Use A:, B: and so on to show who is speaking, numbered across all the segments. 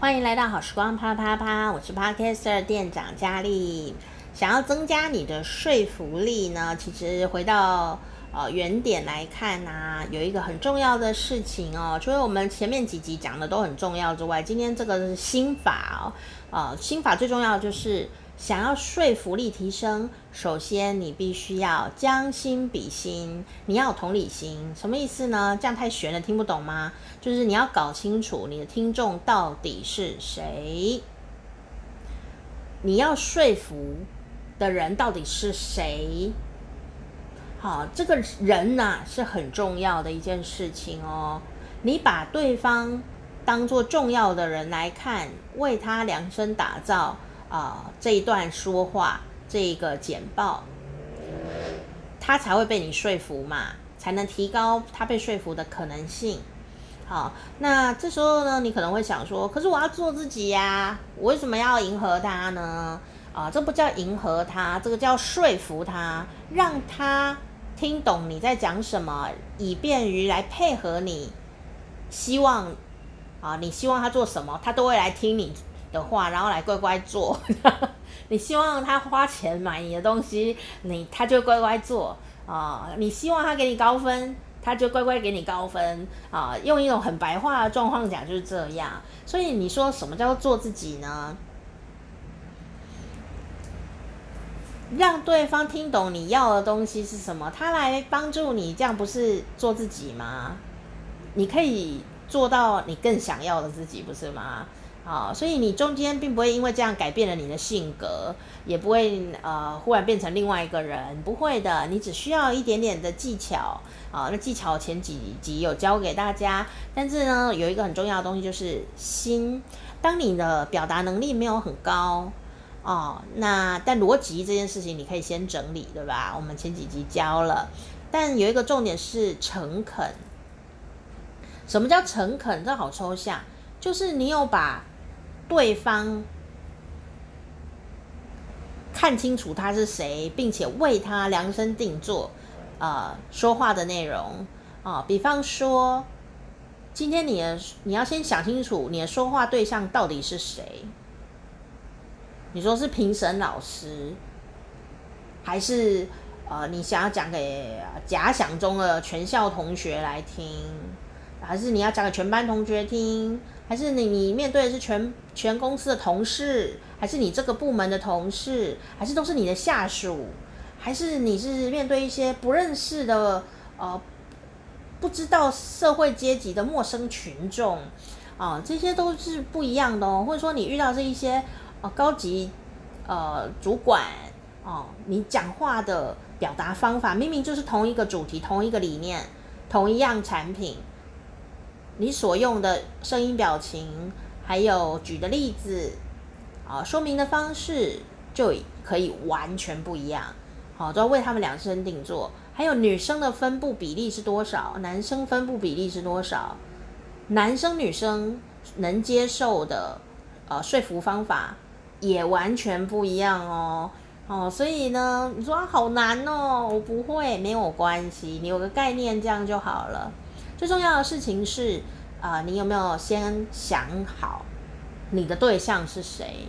A: 欢迎来到好时光啪啪啪，我是 Podcaster 店长佳丽。想要增加你的说服力呢，其实回到呃原点来看啊，有一个很重要的事情哦，除了我们前面几集讲的都很重要之外，今天这个是心法哦，呃，心法最重要的就是。想要说服力提升，首先你必须要将心比心，你要有同理心，什么意思呢？这样太玄了，听不懂吗？就是你要搞清楚你的听众到底是谁，你要说服的人到底是谁。好，这个人呐、是很重要的一件事情哦。你把对方当做重要的人来看，为他量身打造。啊、这一段说话，这一个简报，他才会被你说服嘛，才能提高他被说服的可能性。好，那这时候呢，你可能会想说，可是我要做自己呀，我为什么要迎合他呢？啊，这不叫迎合他，这个叫说服他，让他听懂你在讲什么，以便于来配合你。希望啊，你希望他做什么，他都会来听你的话，然后来乖乖做。你希望他花钱买你的东西，你他就乖乖做啊、你希望他给你高分，他就乖乖给你高分啊、用一种很白话的状况讲就是这样。所以你说什么叫做做自己呢？让对方听懂你要的东西是什么，他来帮助你，这样不是做自己吗？你可以做到你更想要的自己，不是吗？啊，所以你中间并不会因为这样改变了你的性格，也不会呃忽然变成另外一个人，不会的，你只需要一点点的技巧啊。那技巧前几集有教给大家，但是呢，有一个很重要的东西就是心。当你的表达能力没有很高哦，那但逻辑这件事情你可以先整理，对吧？我们前几集教了，但有一个重点是诚恳。什么叫诚恳？这好抽象，就是你有把。对方看清楚他是谁，并且为他量身定做，呃，说话的内容啊、比方说，今天你的你要先想清楚你的说话对象到底是谁。你说是评审老师，还是呃你想要讲给假想中的全校同学来听？还是你要讲给全班同学听？还是你你面对的是全全公司的同事？还是你这个部门的同事？还是都是你的下属？还是你是面对一些不认识的呃不知道社会阶级的陌生群众啊？这些都是不一样的哦。或者说你遇到这一些呃高级呃主管哦，你讲话的表达方法明明就是同一个主题、同一个理念、同一样产品。你所用的声音、表情，还有举的例子，啊，说明的方式就可以完全不一样。好，都要为他们量身定做。还有女生的分布比例是多少？男生分布比例是多少？男生女生能接受的呃说服方法也完全不一样哦。哦，所以呢，你说，好难哦，我不会，没有关系，你有个概念这样就好了。最重要的事情是，啊、你有没有先想好你的对象是谁？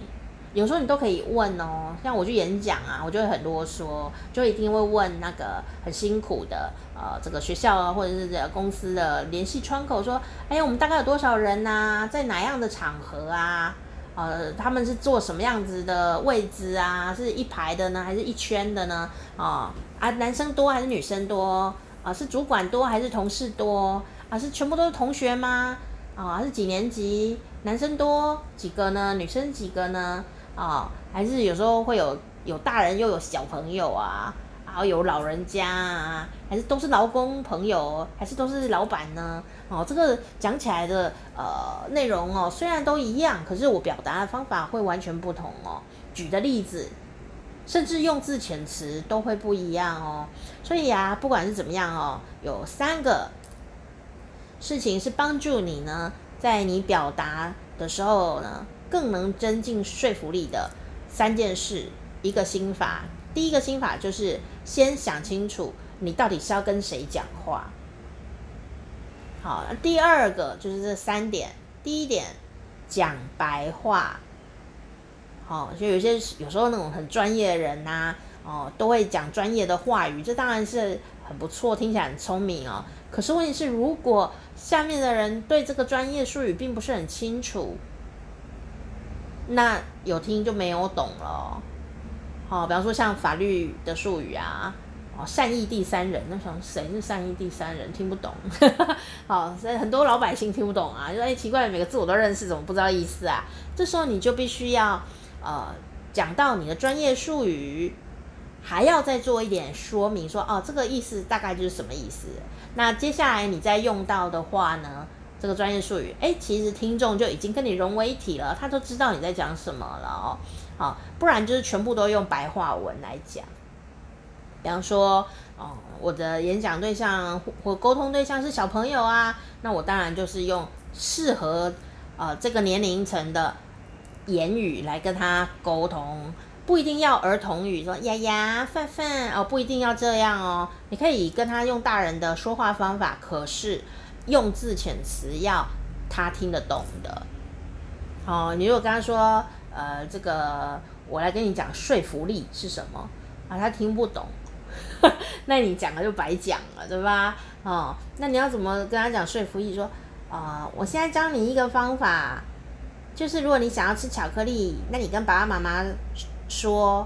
A: 有时候你都可以问哦。像我去演讲啊，我就会很啰嗦，就一定会问那个很辛苦的呃这个学校啊，或者是这公司的联系窗口，说，哎，我们大概有多少人呐、啊？在哪样的场合啊？呃，他们是坐什么样子的位置啊？是一排的呢，还是一圈的呢？啊、啊，男生多还是女生多？啊，是主管多还是同事多？啊，是全部都是同学吗？啊，是几年级？男生多几个呢？女生几个呢？啊，还是有时候会有有大人又有小朋友啊，然后有老人家啊，还是都是劳工朋友，还是都是老板呢？哦，这个讲起来的呃内容哦，虽然都一样，可是我表达的方法会完全不同哦。举的例子。甚至用字遣词都会不一样哦，所以啊，不管是怎么样哦，有三个事情是帮助你呢，在你表达的时候呢，更能增进说服力的三件事，一个心法。第一个心法就是先想清楚你到底是要跟谁讲话。好，第二个就是这三点。第一点，讲白话。哦，就有些有时候那种很专业的人呐、哦，都会讲专业的话语，这当然是很不错，听起来很聪明哦。可是问题是，如果下面的人对这个专业术语并不是很清楚，那有听就没有懂了。好、哦，比方说像法律的术语啊，哦，善意第三人，那想谁是善意第三人？听不懂。好，所以很多老百姓听不懂啊，就说哎，奇怪，每个字我都认识，怎么不知道意思啊？这时候你就必须要。呃，讲到你的专业术语，还要再做一点说明说，哦，这个意思大概就是什么意思。那接下来你再用到的话呢，这个专业术语，哎，其实听众就已经跟你融为一体了，他都知道你在讲什么了哦。好，不然就是全部都用白话文来讲。比方说，哦，我的演讲对象或沟通对象是小朋友啊，那我当然就是用适合呃这个年龄层的。言语来跟他沟通，不一定要儿童语，说呀呀、范范哦，不一定要这样哦。你可以跟他用大人的说话方法，可是用字遣词要他听得懂的。哦，你如果跟他说，呃，这个我来跟你讲说服力是什么啊，他听不懂，那你讲了就白讲了，对吧？哦，那你要怎么跟他讲说服力？说啊、呃，我现在教你一个方法。就是如果你想要吃巧克力，那你跟爸爸妈妈说，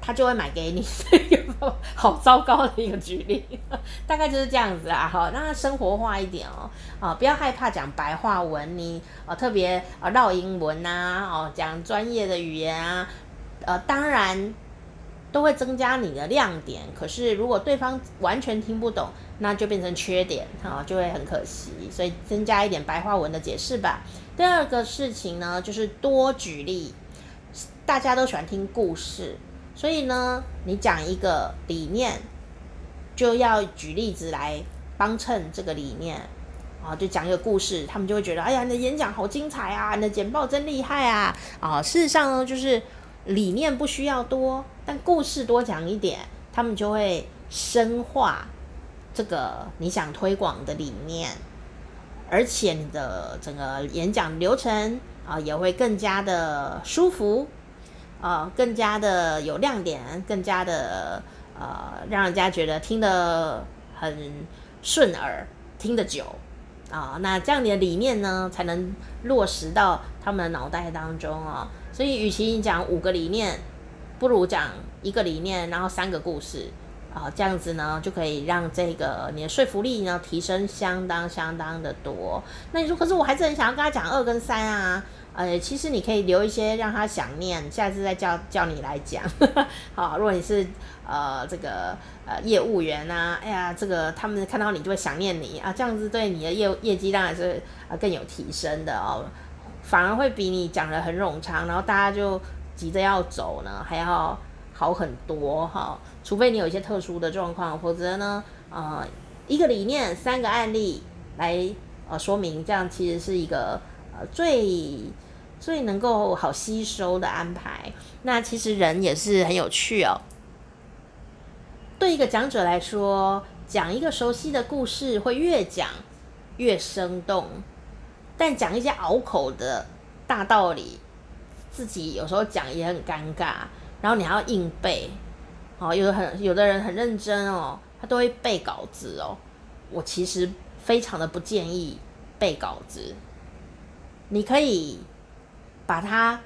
A: 他就会买给你。这个好糟糕的一个举例，大概就是这样子啊。好，让它生活化一点哦。啊，不要害怕讲白话文，你啊特别啊绕英文呐，哦讲专业的语言啊，呃当然都会增加你的亮点。可是如果对方完全听不懂，那就变成缺点啊，就会很可惜。所以增加一点白话文的解释吧。第二个事情呢，就是多举例。大家都喜欢听故事，所以呢，你讲一个理念，就要举例子来帮衬这个理念啊。就讲一个故事，他们就会觉得，哎呀，你的演讲好精彩啊，你的简报真厉害啊。啊，事实上呢，就是理念不需要多，但故事多讲一点，他们就会深化这个你想推广的理念。而且你的整个演讲流程啊，也会更加的舒服，啊，更加的有亮点，更加的呃，让人家觉得听得很顺耳，听得久啊。那这样你的理念呢，才能落实到他们的脑袋当中啊。所以，与其你讲五个理念，不如讲一个理念，然后三个故事。啊，这样子呢，就可以让这个你的说服力呢提升相当相当的多。那你说，可是我还是很想要跟他讲二跟三啊。呃，其实你可以留一些让他想念，下次再叫叫你来讲。好，如果你是呃这个呃业务员啊，哎呀，这个他们看到你就会想念你啊，这样子对你的业业绩当然是呃更有提升的哦，反而会比你讲得很冗长，然后大家就急着要走呢，还要。好很多哈，除非你有一些特殊的状况，否则呢，呃，一个理念三个案例来呃说明，这样其实是一个呃最最能够好吸收的安排。那其实人也是很有趣哦。对一个讲者来说，讲一个熟悉的故事会越讲越生动，但讲一些拗口的大道理，自己有时候讲也很尴尬。然后你还要硬背，哦，有的很有的人很认真哦，他都会背稿子哦。我其实非常的不建议背稿子，你可以把它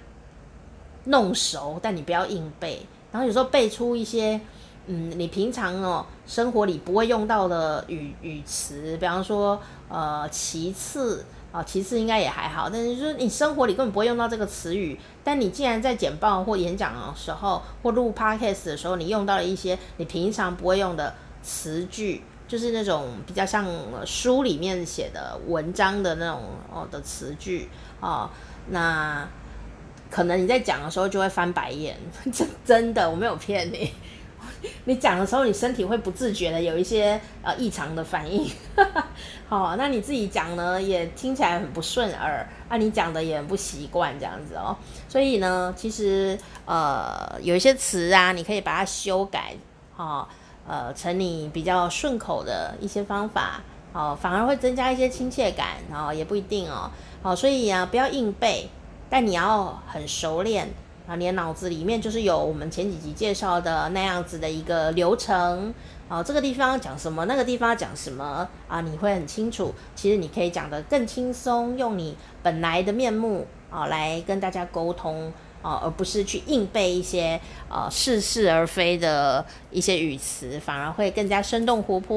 A: 弄熟，但你不要硬背。然后有时候背出一些，嗯，你平常哦生活里不会用到的语语词，比方说呃，其次。啊，其次应该也还好，但是就是你生活里根本不会用到这个词语，但你既然在简报或演讲的时候，或录 podcast 的时候，你用到了一些你平常不会用的词句，就是那种比较像书里面写的文章的那种哦的词句哦，那可能你在讲的时候就会翻白眼，真真的我没有骗你。你讲的时候，你身体会不自觉的有一些呃异常的反应，好，那你自己讲呢也听起来很不顺耳，啊，你讲的也很不习惯这样子哦，所以呢，其实呃有一些词啊，你可以把它修改，哈，呃成你比较顺口的一些方法，好，反而会增加一些亲切感，哦，也不一定哦，好，所以啊，不要硬背，但你要很熟练啊，你的脑子里面就是有我们前几集介绍的那样子的一个流程，哦，这个地方讲什么，那个地方讲什么啊，你会很清楚。其实你可以讲得更轻松，用你本来的面目啊来跟大家沟通。啊，而不是去硬背一些呃似是而非的一些语词，反而会更加生动活泼。